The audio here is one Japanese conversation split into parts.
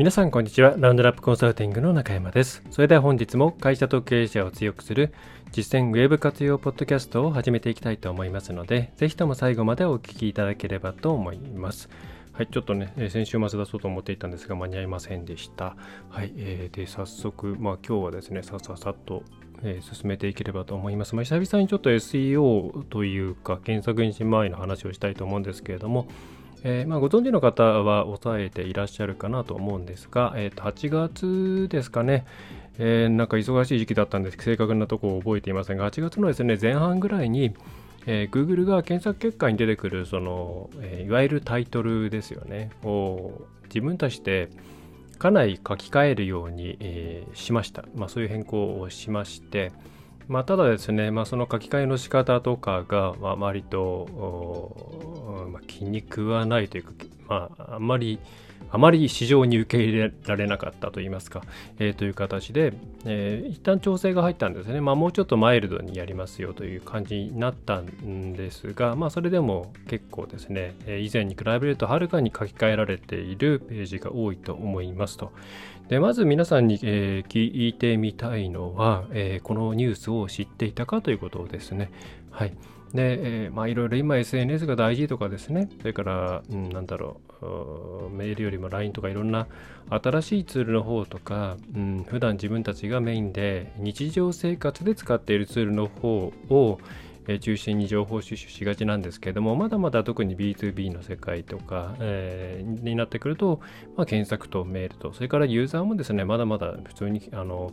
皆さんこんにちはラウンドラップコンサルティングの中山ですそれでは本日も会社と経営者を強くする実践ウェブ活用ポッドキャストを始めていきたいと思いますのでぜひとも最後までお聞きいただければと思いますはい、ちょっとね、先週末出そうと思っていたんですが、間に合いませんでした。はい、えー、で、早速、まあ今日はですね、さささっと、え、進めていければと思います。まあ、久々にちょっと SEO というか、検索エンジン周りの話をしたいと思うんですけれども、えー、まあ、ご存知の方は抑えていらっしゃるかなと思うんですが、えー、と8月ですかね、えー、なんか忙しい時期だったんです。正確なところを覚えていませんが、8月のですね前半ぐらいに、えー、Google が検索結果に出てくるその、え、いわゆるタイトルですよね。を自分たちでかなり書き換えるように、え、しました、まあ、そういう変更をしまして、まあ、ただですね、まあ、その書き換えの仕方とかが、まあ、割と、まあ、気に食わないというか、まあ、あんまりあまり市場に受け入れられなかったといいますか、えー、という形で、えー、一旦調整が入ったんですね。まあ、もうちょっとマイルドにやりますよという感じになったんですが、まあ、それでも結構ですね、え以前に比べるとはるかに書き換えられているページが多いと思いますと。でまず皆さんに、えー、聞いてみたいのは、えー、このニュースを知っていたかということですね。はい。で、えー、まあいろいろ今 SNS が大事とかですね、それから、うん、なんだろう、メールよりも LINE とかいろんな新しいツールの方とか、うん、普段自分たちがメインで日常生活で使っているツールの方を、中心に情報収集しがちなんですけども、まだまだ特に B2B の世界とか、えー、になってくると、まあ、検索とメールと、それからユーザーもですね、まだまだ普通にあの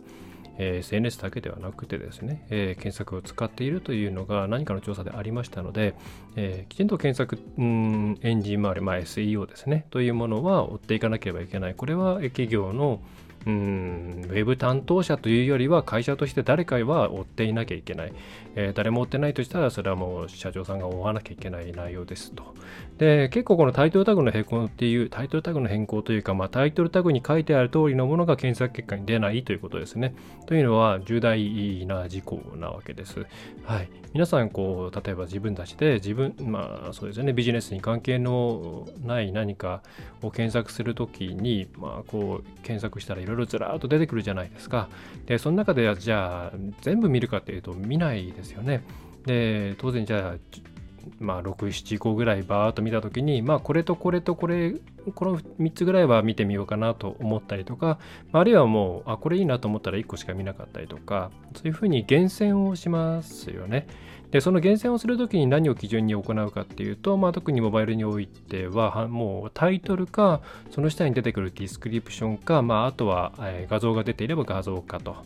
え、SNS だけではなくてですね、え、検索を使っているというのが何かの調査でありましたので、え、きちんと検索うんエンジン周り、まあ、SEO ですね、というものは追っていかなければいけない。これは企業のうん。ウェブ担当者というよりは会社として誰かは追っていなきゃいけない、えー、誰も追ってないとしたらそれはもう社長さんが追わなきゃいけない内容ですと。で結構このタイトルタグの変更っていうタイトルタグの変更というか、まあ、タイトルタグに書いてある通りのものが検索結果に出ないということですね。というのは重大な事項なわけです、はい、皆さんこう例えば自分たちで自分まあそうですね。ビジネスに関係のない何かを検索するときにまあこう検索したらいろいろずらーっと出てくるじゃないですかでその中でじゃあ全部見るかっていうと見ないですよねで当然じゃあまあ、6、7個ぐらいバーっと見たときに、まあ、これとこれとこれ、この3つぐらいは見てみようかなと思ったりとか、あるいはもう、あ、これいいなと思ったら1個しか見なかったりとか、そういうふうに厳選をしますよね。で、その厳選をするときに何を基準に行うかっていうと、まあ、特にモバイルにおいては、もうタイトルか、その下に出てくるディスクリプションか、まあ、あとは画像が出ていれば画像かと。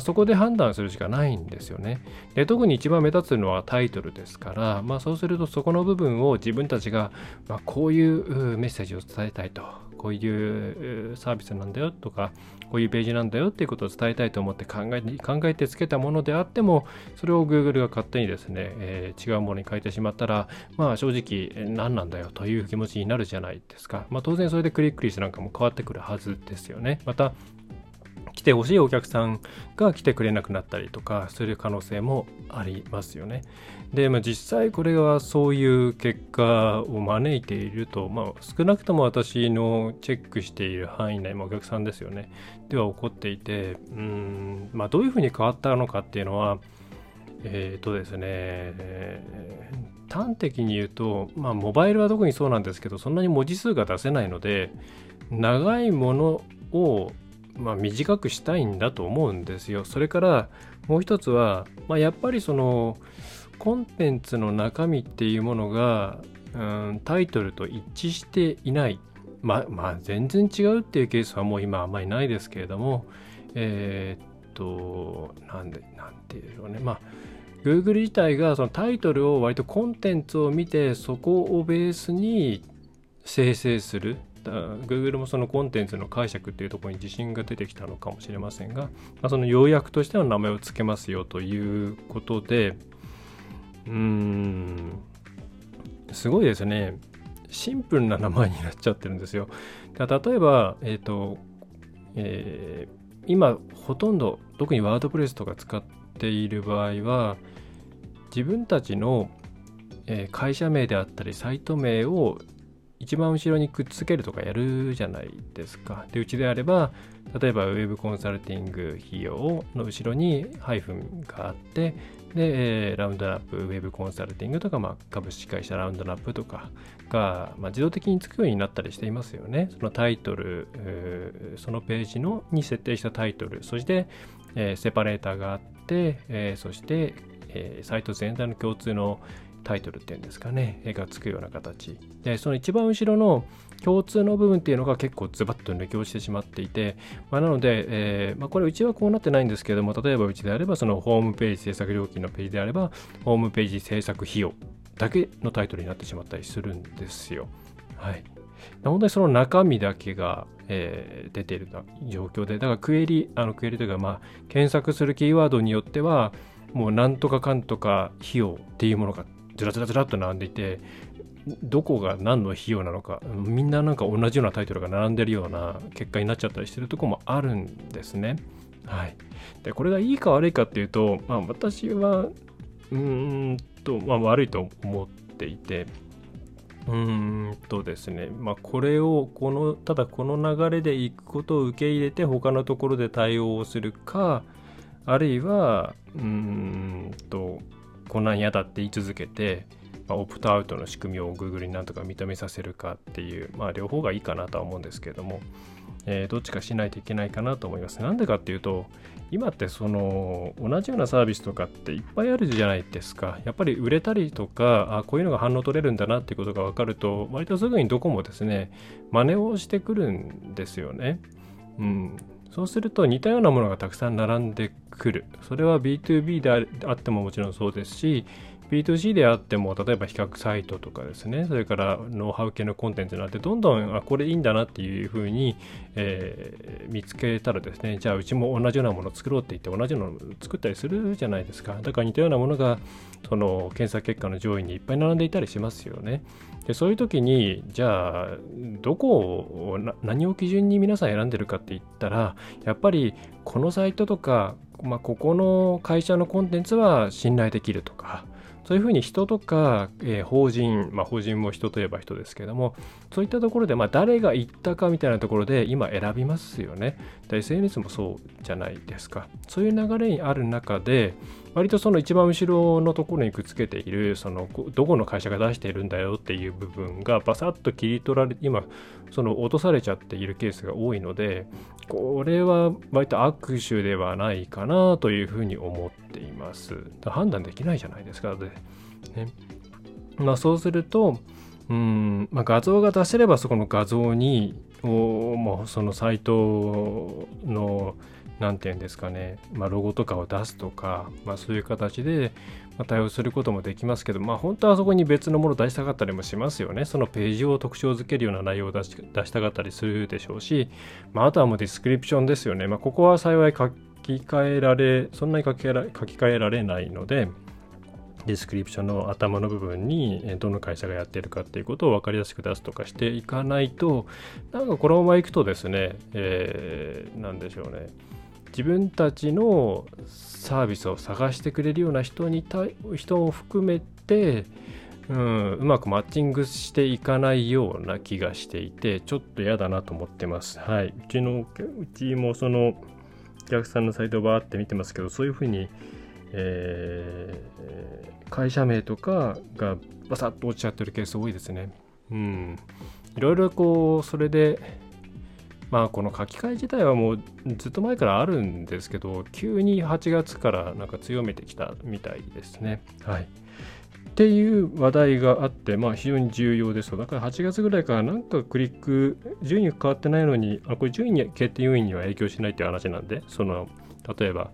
そこで判断するしかないんですよね。で特に一番目立つのはタイトルですから、まあ、そうするとそこの部分を自分たちが、まあ、こういうメッセージを伝えたいと、こういうサービスなんだよとか、こういうページなんだよっていうことを伝えたいと思って考え考えてつけたものであっても、それを Google が勝手にですね、えー、違うものに変えてしまったら、まあ正直何なんだよという気持ちになるじゃないですか。まあ当然それでクリック率なんかも変わってくるはずですよね。また、てほしいお客さんが来てくれなくなったりとかする可能性もありますよね。で、まあ、実際これはそういう結果を招いていると、まあ、少なくとも私のチェックしている範囲内、まあ、お客さんですよね、では起こっていて、うん、まあ、どういうふうに変わったのかっていうのは、えっ、ー、とですね、えー、端的に言うと、まあ、モバイルは特にそうなんですけど、そんなに文字数が出せないので、長いものをまあ、短くしたいんだと思うんですよ。それからもう一つは、まあ、やっぱりそのコンテンツの中身っていうものが、うん、タイトルと一致していない。まあ、まあ、全然違うっていうケースはもう今あんまりないですけれども、えー、っと、なんで、なんていうのね。まあ Google 自体がそのタイトルを割とコンテンツを見てそこをベースに生成する Google もそのコンテンツの解釈っていうところに自信が出てきたのかもしれませんが、まあ、その要約としての名前を付けますよということで、うーん、すごいですね。シンプルな名前になっちゃってるんですよ。例えば、えっ、ー、と、えー、今、ほとんど、特にワードプレスとか使っている場合は、自分たちの、会社名であったり、サイト名を一番後ろにくっつけるとかやるじゃないですか。で、うちであれば、例えば Web コンサルティング費用の後ろにハイフンがあって、で、えー、ラウンドナップ、ウェブコンサルティングとか、まあ、株式会社ラウンドナップとかが、まあ、自動的につくようになったりしていますよね。そのタイトル、そのページのに設定したタイトル、そして、えー、セパレーターがあって、えー、そして、えー、サイト全体の共通のタイトルっていうんですかね、絵がつくような形。で、その一番後ろの共通の部分っていうのが結構ズバッと抜け落ちてしまっていて、まあ、なので、えー、まあ、これうちはこうなってないんですけども、例えばうちであれば、そのホームページ制作料金のページであれば、ホームページ制作費用だけのタイトルになってしまったりするんですよ。はい。本当にその中身だけが、えー、出ている状況で、だからクエリ、あのクエリというか、まあ、検索するキーワードによっては、もうなんとかかんとか費用っていうものがずらずらずらっと並んでいてどこが何の費用なのかみんななんか同じようなタイトルが並んでるような結果になっちゃったりしてるとこもあるんですね。はい、でこれがいいか悪いかっていうと、まあ、私はうんと、まあ、悪いと思っていてうんとですね、まあ、これをこのただこの流れでいくことを受け入れて他のところで対応をするかあるいはうんとこんなん嫌だって言い続けて、まあ、オプトアウトの仕組みを Google になんとか認めさせるかっていう、まあ、両方がいいかなとは思うんですけれども、えー、どっちかしないといけないかなと思います。なんでかっていうと、今ってその同じようなサービスとかっていっぱいあるじゃないですか。やっぱり売れたりとか、あこういうのが反応取れるんだなっていうことが分かると、割とすぐにどこもですね、真似をしてくるんですよね。うん、そうすると似たようなものがたくさん並んで来る。それは B2B であってももちろんそうですし、B2C であっても、例えば比較サイトとかですね、それからノウハウ系のコンテンツになって、どんどん、あ、これいいんだなっていうふうに、えー、見つけたらですね、じゃあうちも同じようなもの作ろうって言って、同じようなもの作ったりするじゃないですか。だから似たようなものが、その検索結果の上位にいっぱい並んでいたりしますよね。でそういう時に、じゃあ、どこを、何を基準に皆さん選んでるかって言ったら、やっぱりこのサイトとか、まあ、ここの会社のコンテンツは信頼できるとか、そういうふうに人とか、えー、法人、まあ、法人も人といえば人ですけども、そういったところで、まあ、誰が言ったかみたいなところで今選びますよね。SNS もそうじゃないですか。そういう流れにある中で、割とその一番後ろのところにくっつけている、そのどこの会社が出しているんだよっていう部分がバサッと切り取られ、今、その落とされちゃっているケースが多いので、これは割と握手ではないかなというふうに思っています。判断できないじゃないですか。でねまあ、そうすると、うんまあ、画像が出せればそこの画像におもうそのサイトの何て言うんですかね、まあ、ロゴとかを出すとか、まあ、そういう形で対応することもできますけど、まあ、本当はそこに別のものを出したかったりもしますよね。そのページを特徴づけるような内容を出したかったりするでしょうし、まあ、あとはもうディスクリプションですよね。まあ、ここは幸い書き換えられ、そんなに書き換えられないので、ディスクリプションの頭の部分にどの会社がやってるかっていうことを分かりやすく出すとかしていかないとなんかこのままいくとですね、えー、なんでしょうね自分たちのサービスを探してくれるような人に人を含めて、うん、うまくマッチングしていかないような気がしていてちょっと嫌だなと思ってます。はい、うちのうちもそのお客さんのサイトをバーって見てますけどそういうふうに、えー、会社名とかがバサッと落ちちゃってるケース多いですね。うん、いろいろこうそれでまあこの書き換え自体はもうずっと前からあるんですけど急に8月からなんか強めてきたみたいですね。はい。っていう話題があって、まあ非常に重要ですだから8月ぐらいからなんかクリック、順位が変わってないのに、あ、これ順位に決定要因には影響しないっていう話なんで、その、例えば、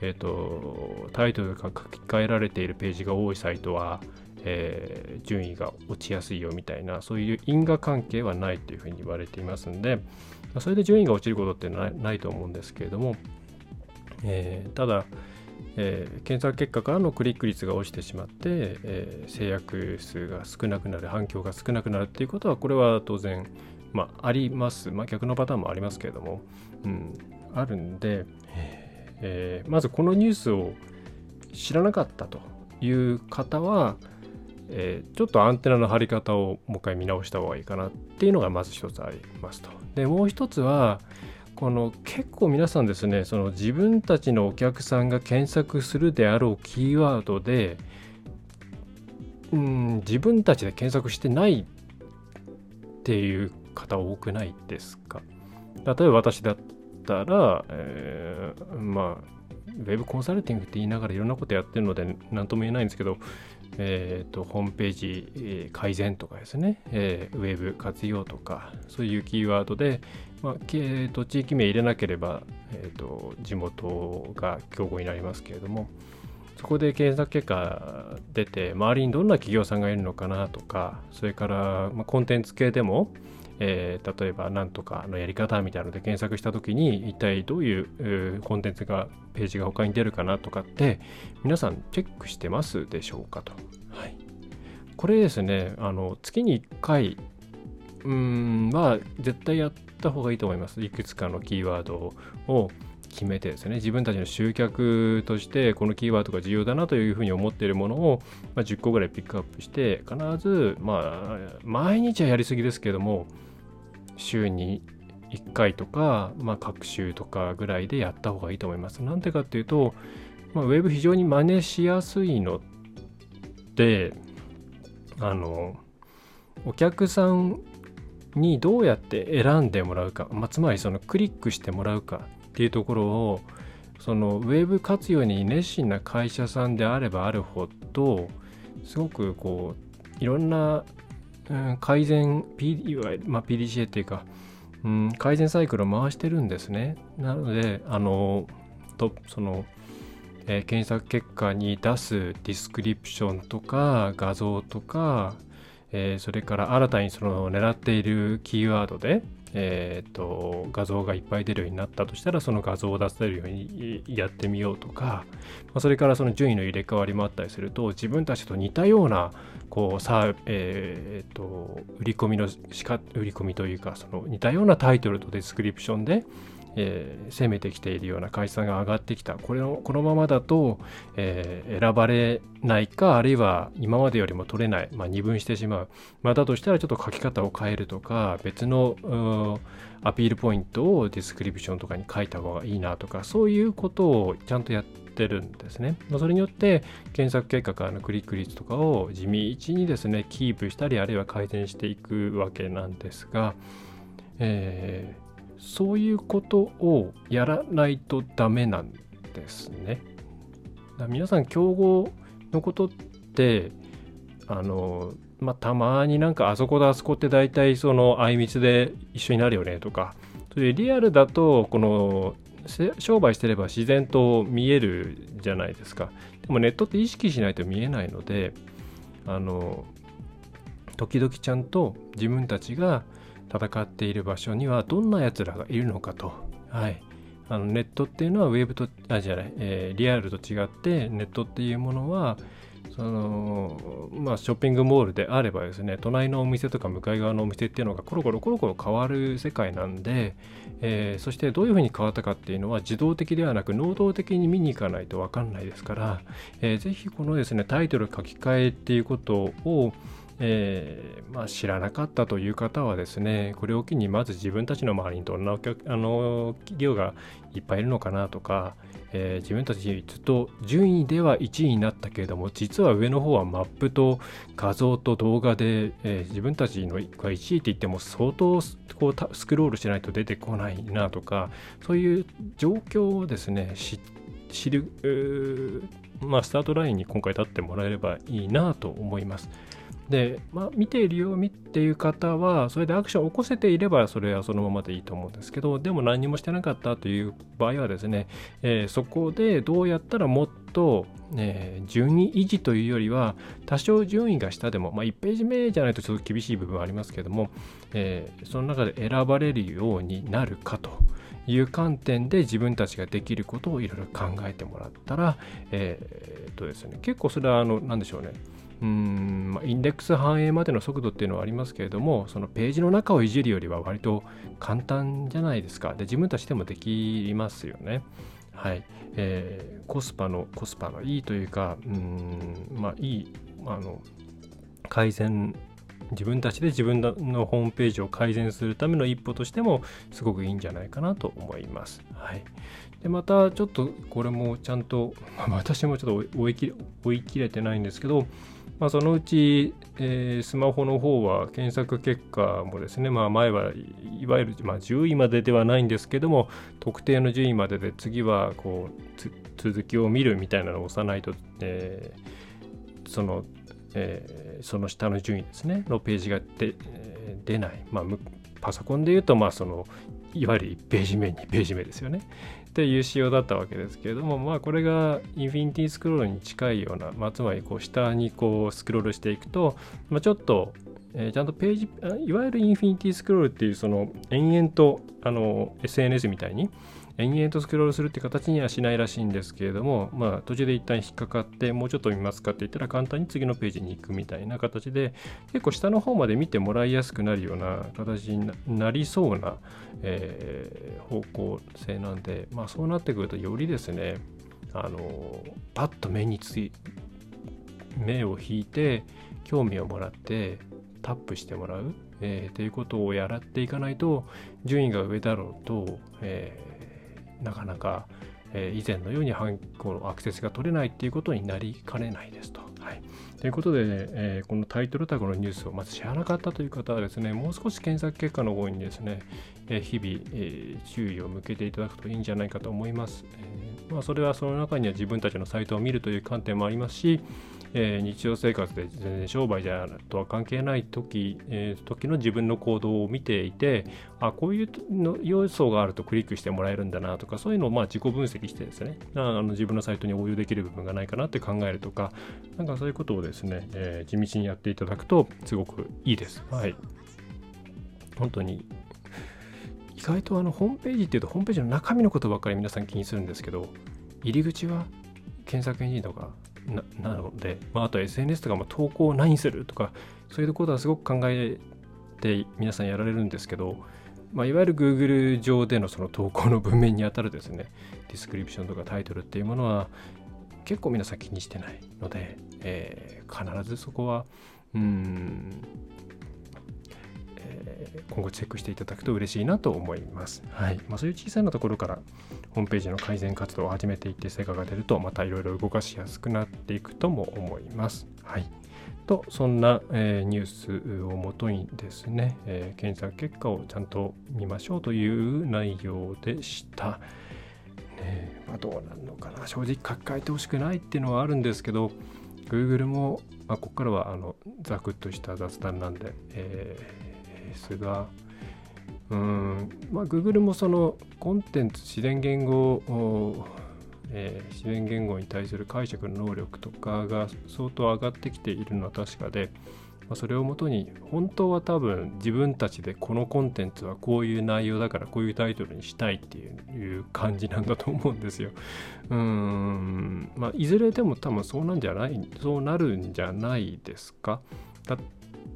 えっ、ー、と、タイトルが書き換えられているページが多いサイトは、えー、順位が落ちやすいよみたいなそういう因果関係はないというふうに言われていますんでそれで順位が落ちることってないないと思うんですけれども、えー、ただ、えー、検索結果からのクリック率が落ちてしまって、えー、制約数が少なくなる反響が少なくなるっていうことはこれは当然、まあ、あります、まあ、逆のパターンもありますけれども、うん、あるんで、えー、まずこのニュースを知らなかったという方は、えー、ちょっとアンテナの張り方をもう一回見直した方がいいかなっていうのがまず一つありますと。でもう一つはこの結構皆さんですねその自分たちのお客さんが検索するであろうキーワードでうん自分たちで検索してないっていう方多くないですか？例えば私だったら、えー、まあウェブコンサルティングって言いながらいろんなことやってるので何とも言えないんですけどえーと、ホームページ、改善とかですね、えー、ウェブ活用とか、そういうキーワードで、まあえーと、地域名入れなければ、えーと、地元が競合になりますけれども、そこで検索結果出て、周りにどんな企業さんがいるのかなとか、それから、まあ、コンテンツ系でも、えー、例えば何とかのやり方みたいなので検索した時に一体どういう、えー、コンテンツがページが他に出るかなとかって皆さんチェックしてますでしょうかと。はい、これですねあの月に1回うんは絶対やった方がいいと思います。いくつかのキーワードを決めてですね自分たちの集客としてこのキーワードが重要だなというふうに思っているものを、まあ、10個ぐらいピックアップして必ずまあ毎日はやりすぎですけども週に1回とか、まあ、各週とかぐらいでやった方がいいと思います。なんでかっていうと、まあ、ウェブ非常に真似しやすいので、あの、お客さんにどうやって選んでもらうか、まあ、つまりそのクリックしてもらうかっていうところを、そのウェブ活用に熱心な会社さんであればあるほど、すごくこう、いろんなうん、改善、P いわゆる、まあ、PDCA っていうか、うん、改善サイクルを回してるんですね。なので、あの、とその、えー、検索結果に出すディスクリプションとか画像とか、えー、それから新たにその狙っているキーワードで、えーと、画像がいっぱい出るようになったとしたらその画像を出せるようにやってみようとか、まあ、それからその順位の入れ替わりもあったりすると自分たちと似たようなこうさえーと、売り込みのしか売り込みというかその似たようなタイトルとディスクリプションで、えー、攻めてきているような会社が上がってきたこれのこのままだと、えー、選ばれないかあるいは今までよりも取れない、まあ、二分してしまう、まあ、だとしたらちょっと書き方を変えるとか別のアピールポイントをディスクリプションとかに書いた方がいいなとかそういうことをちゃんとやってるんですね。それによって検索結果からのクリック率とかを地道にですねキープしたりあるいは改善していくわけなんですが、えーそういうことをやらないとダメなんですね。皆さん競合のことってあのまあ、たまになんかあそこだあそこって大体そのあいみつで一緒になるよねとかそれリアルだとこの商売してれば自然と見えるじゃないですかでもネットって意識しないと見えないのであの時々ちゃんと自分たちが戦っている場所にはどんな奴らがいるのかと。はい。あのネットっていうのはウェブと、あ、じゃない、えー、リアルと違ってネットっていうものは、そのまあ、ショッピングモールであればですね隣のお店とか向かい側のお店っていうのがコロコロコロコロ変わる世界なんで、えー、そしてどういうふうに変わったかっていうのは自動的ではなく能動的に見に行かないと分かんないですから、えー、ぜひこのですねタイトル書き換えっていうことを、えー、まあ、知らなかったという方はですね、これを機にまず自分たちの周りにどんなあの企業がいっぱいいるのかなとか、えー、自分たちずっと順位では1位になったけれども、実は上の方はマップと画像と動画で、えー、自分たちのが1位って言っても相当こうスクロールしないと出てこないなとか、そういう状況をですね、知る、まあ、スタートラインに今回立ってもらえればいいなと思います。で、まあ、見ているよっていう方は、それでアクションを起こせていれば、それはそのままでいいと思うんですけど、でも何もしてなかったという場合はですね、えー、そこでどうやったらもっと、えー、順位維持というよりは、多少順位が下でも、まあ、1ページ目じゃないとちょっと厳しい部分はありますけども、えー、その中で選ばれるようになるかと。いう観点で自分たちができることをいろいろ考えてもらったら、えー、っとですね、結構それはあの何でしょうねうん、インデックス反映までの速度っていうのはありますけれどもそのページの中をいじるよりは割と簡単じゃないですか。で自分たちでもできますよね。はい、えー、コスパのコスパのいいというかうんまあいいあの改善自分たちで自分のホームページを改善するための一歩としてもすごくいいんじゃないかなと思います。はい、でまたちょっとこれもちゃんと、ま あ私もちょっと追い追い切れてないんですけどまあ、そのうち、えー、スマホの方は検索結果もですね、まあ、前はいわゆる、まあ、10位までではないんですけども特定の順位までで次はこう続きを見るみたいなのを押さないと、えー、その、えー、その下の順位ですねのページがで、え、出ない、まあ、パソコンで言うと、まあ、そのいわゆる1ページ目2ページ目ですよね。っていう仕様だったわけですけれどもまあこれがインフィニティスクロールに近いような、まあ、つまりこう下にこうスクロールしていくと、まあ、ちょっと、え、ちゃんとページいわゆるインフィニティスクロールっていうその延々とあの SNS みたいに延々とスクロールするって形にはしないらしいんですけれども、まあ、途中で一旦引っかかって、もうちょっと見ますかって言ったら簡単に次のページに行くみたいな形で、結構下の方まで見てもらいやすくなるような形になりそうな、えー、方向性なんで、まあ、そうなってくるとよりですね、あのパッと目につい目を引いて興味をもらってタップしてもらう、えー、ということをやらっていかないと順位が上だろうと、えなかなか、え、以前のようにこのアクセスが取れないっていうことになりかねないですと。はい、ということで、ね、えー、このタイトルタグのニュースをまず知らなかったという方はですね、もう少し検索結果の方にですね、えー、日々、えー、注意を向けていただくといいんじゃないかと思います。えまあ、それはその中には自分たちのサイトを見るという観点もありますし、えー、日常生活で全然商売じゃとは関係ない時,、えー、時の自分の行動を見ていてあこういうの要素があるとクリックしてもらえるんだなとかそういうのをまあ自己分析してですねあの自分のサイトに応用できる部分がないかなって考えるとかなんかそういうことをですね、えー、地道にやっていただくとすごくいいです。はい本当に意外とあのホームページっていうとホームページの中身のことばっかり皆さん気にするんですけど入り口は検索エンジンとかなので、まあ、あと SNS とかも投稿を何するとかそういうことはすごく考えて皆さんやられるんですけど、まあ、いわゆる Google 上でのその投稿の文面にあたるですねディスクリプションとかタイトルっていうものは結構皆さん気にしてないので、えー、必ずそこはうん今後チェックしていただくと嬉しいなと思います。はいまあ、そういう小さなところからホームページの改善活動を始めていって成果が出るとまたいろいろ動かしやすくなっていくとも思います。はいとそんな、えー、ニュースをもとにですね、えー、検索結果をちゃんと見ましょうという内容でした。ねまあ、どうなるのかな正直書き換えてほしくないっていうのはあるんですけど Google も、まあ、ここからはあのザクッとした雑談なんで、えー、ですがうんまあ Google もそのコンテンツ自然言語えー、自然言語に対する解釈の能力とかが相当上がってきているのは確かで、まあ、それをもとに本当は多分自分たちでこのコンテンツはこういう内容だからこういうタイトルにしたいっていう感じなんだと思うんですよ。うんまあいずれでも多分そうなんじゃないそうなるんじゃないですか？だっ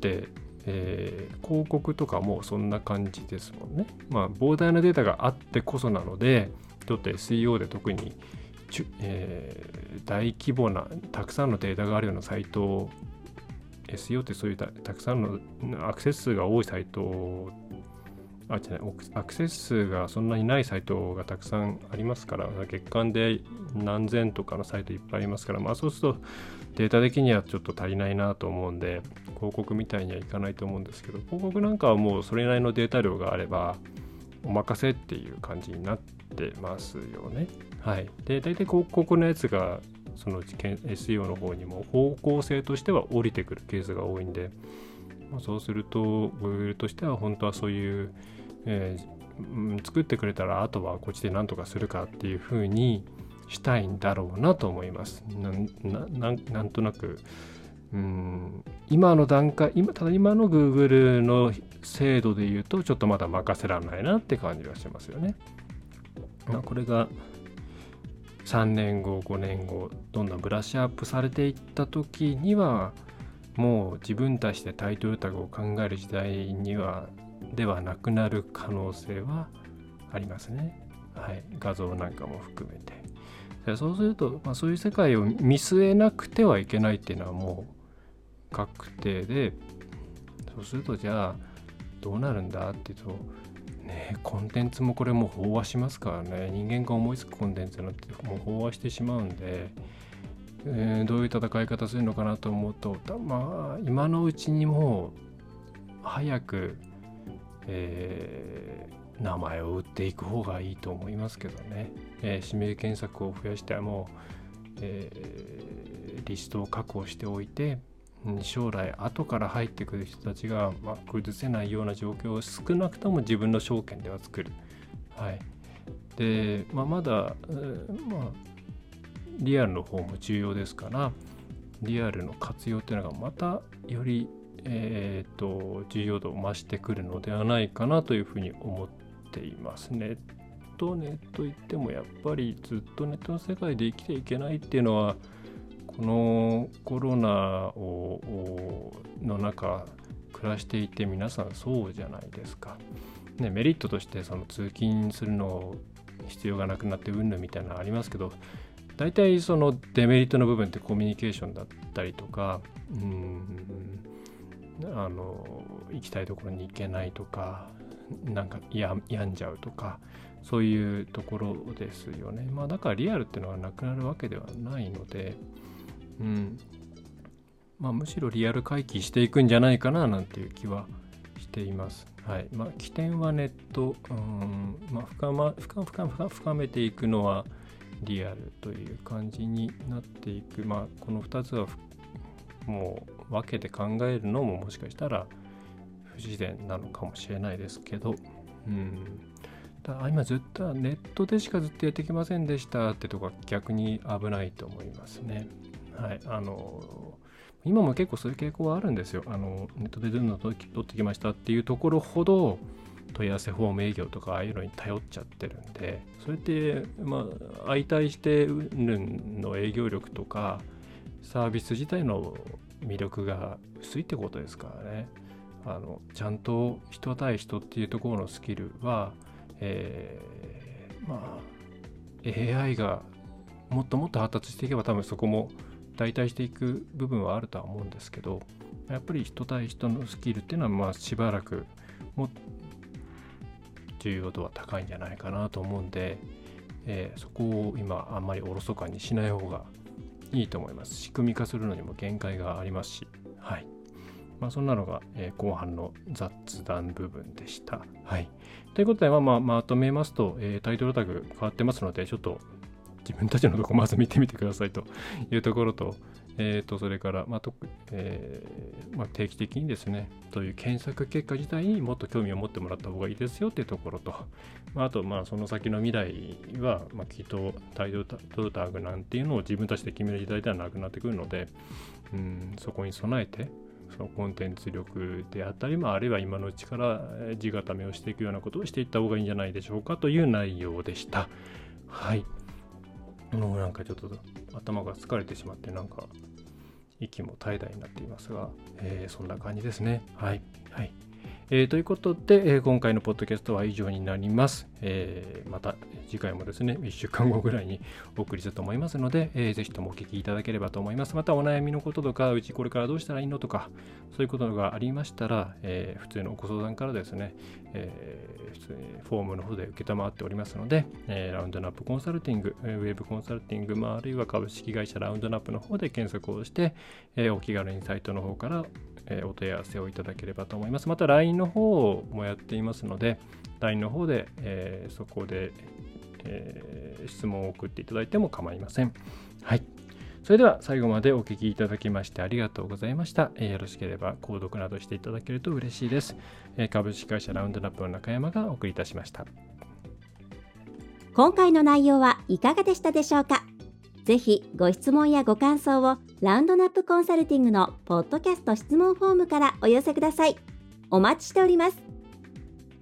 てえー、広告とかもそんな感じですもんね。まあ、膨大なデータがあってこそなので、ちょっと SEO で特に、えー、大規模なたくさんのデータがあるようなサイトを SEO ってそういうたくさんのアクセス数が多いサイトあじゃないアクセス数がそんなにないサイトがたくさんありますから月間で何千とかのサイトいっぱいありますからまあそうするとデータ的にはちょっと足りないなと思うんで広告みたいにはいかないと思うんですけど広告なんかはもうそれなりのデータ量があればお任せっていう感じになってますよね。はい。で、大体広告のやつがそのうち SEO の方にも方向性としては降りてくるケースが多いんで、まあ、そうすると Google としては本当はそういう、えー、作ってくれたらあとはこっちで何とかするかっていうふうにしたいんだろうなと思います。なんとなくうん今の段階今ただ今の Google の制度で言うとちょっとまだ任せられないなって感じがしますよね。まあ、これが3年後5年後どんどんブラッシュアップされていった時にはもう自分たちでタイトルタグを考える時代にはではなくなる可能性はありますね。はい、画像なんかも含めて。そうすると、まあ、そういう世界を見据えなくてはいけないっていうのはもう確定でそうするとじゃあどうなるんだっていうとねコンテンツもこれもう飽和しますからね。人間が思いつくコンテンツなんてもう飽和してしまうんで、えー、どういう戦い方するのかなと思うとまあ今のうちにもう早く、えー、名前を売っていく方がいいと思いますけどね、えー、指名検索を増やしてもう、えー、リストを確保しておいて将来後から入ってくる人たちが、まあ、崩せないような状況を少なくとも自分の証券では作る。はい、で、まあ、まだ、えー、まあ、リアルの方も重要ですからリアルの活用っていうのがまたより、えーと、重要度を増してくるのではないかなというふうに思ってていますね。とネット言ってもやっぱりずっとネットの世界で生きていけないっていうのはこのコロナをの中暮らしていて皆さんそうじゃないですか。ね、メリットとしてその通勤するのを必要がなくなってうんぬみたいなのありますけど大体そのデメリットの部分ってコミュニケーションだったりとかうんあの行きたいところに行けないとかなんか病んじゃうとかそういうところですよね。まあだからリアルっていうのはなくなるわけではないのでうん。まあ、むしろリアル回帰していくんじゃないかななんていう気はしています。はい。まあ、起点はネット、うん。まあ、深ま深深深深めていくのはリアルという感じになっていく、まあ、この2つはもう分けて考えるのももしかしたら不自然なのかもしれないですけど、うん、だ今ずっとネットでしかずっとやってきませんでしたってとこは逆に危ないと思いますね。はい、あの今も結構そういう傾向はあるんですよ。あのネットでどんどん取ってきましたっていうところほど問い合わせフォーム営業とかああいうのに頼っちゃってるんでそれって、まあ、相対してうんの営業力とかサービス自体の魅力が薄いってことですからね。あのちゃんと人対人っていうところのスキルは、えー、まあ AI がもっともっと発達していけば多分そこも代替していく部分はあるとは思うんですけどやっぱり人対人のスキルっていうのはまあしばらくも重要度は高いんじゃないかなと思うんで、えー、そこを今あんまりおろそかにしない方がいいと思います。仕組み化するのにも限界がありますしはい。まあ、そんなのが、えー、後半の雑談部分でした。はい。ということで、まあまあ、まとめますと、えー、タイトルタグ変わってますので、ちょっと自分たちのとこまず見てみてくださいというところと、えー、とそれから、まあとえー、まあ、定期的にですね、という検索結果自体にもっと興味を持ってもらった方がいいですよっていうところと、まあ、あと、まあ、その先の未来は、まあ、きっとタイトルタグなんていうのを自分たちで決める時代ではなくなってくるので、うん、そこに備えて、そのコンテンツ力であったり、まあ、あるいは今のうちから地固めをしていくようなことをしていった方がいいんじゃないでしょうかという内容でした。はい。もうなんかちょっと頭が疲れてしまってなんか息も怠惰になっていますが、えー、そんな感じですね。はい。はい。えー、ということで、えー、今回のポッドキャストは以上になります。えー、また次回もですね、1週間後ぐらいにお送りすると思いますので、えー、ぜひともお聞きいただければと思います。またお悩みのこととか、うちこれからどうしたらいいのとか、そういうことがありましたら、えー、普通のご相談からですね、えー、普通にフォームの方で承っておりますので、えー、ラウンドナップコンサルティング、ウェブコンサルティング、まあ、あるいは株式会社ラウンドナップの方で検索をして、えー、お気軽にサイトの方からえお問い合わせをいただければと思います。また LINE の方もやっていますので、LINE の方で、えー、そこで、えー、質問を送っていただいても構いません。はい。それでは最後までお聞きいただきましてありがとうございました。えー、よろしければ購読などしていただけると嬉しいです。えー、株式会社ラウンドナップの中山がお送りいたしました。今回の内容はいかがでしたでしょうか？ぜひご質問やご感想をラウンドナップコンサルティングのポッドキャスト質問フォームからお寄せください。お待ちしております。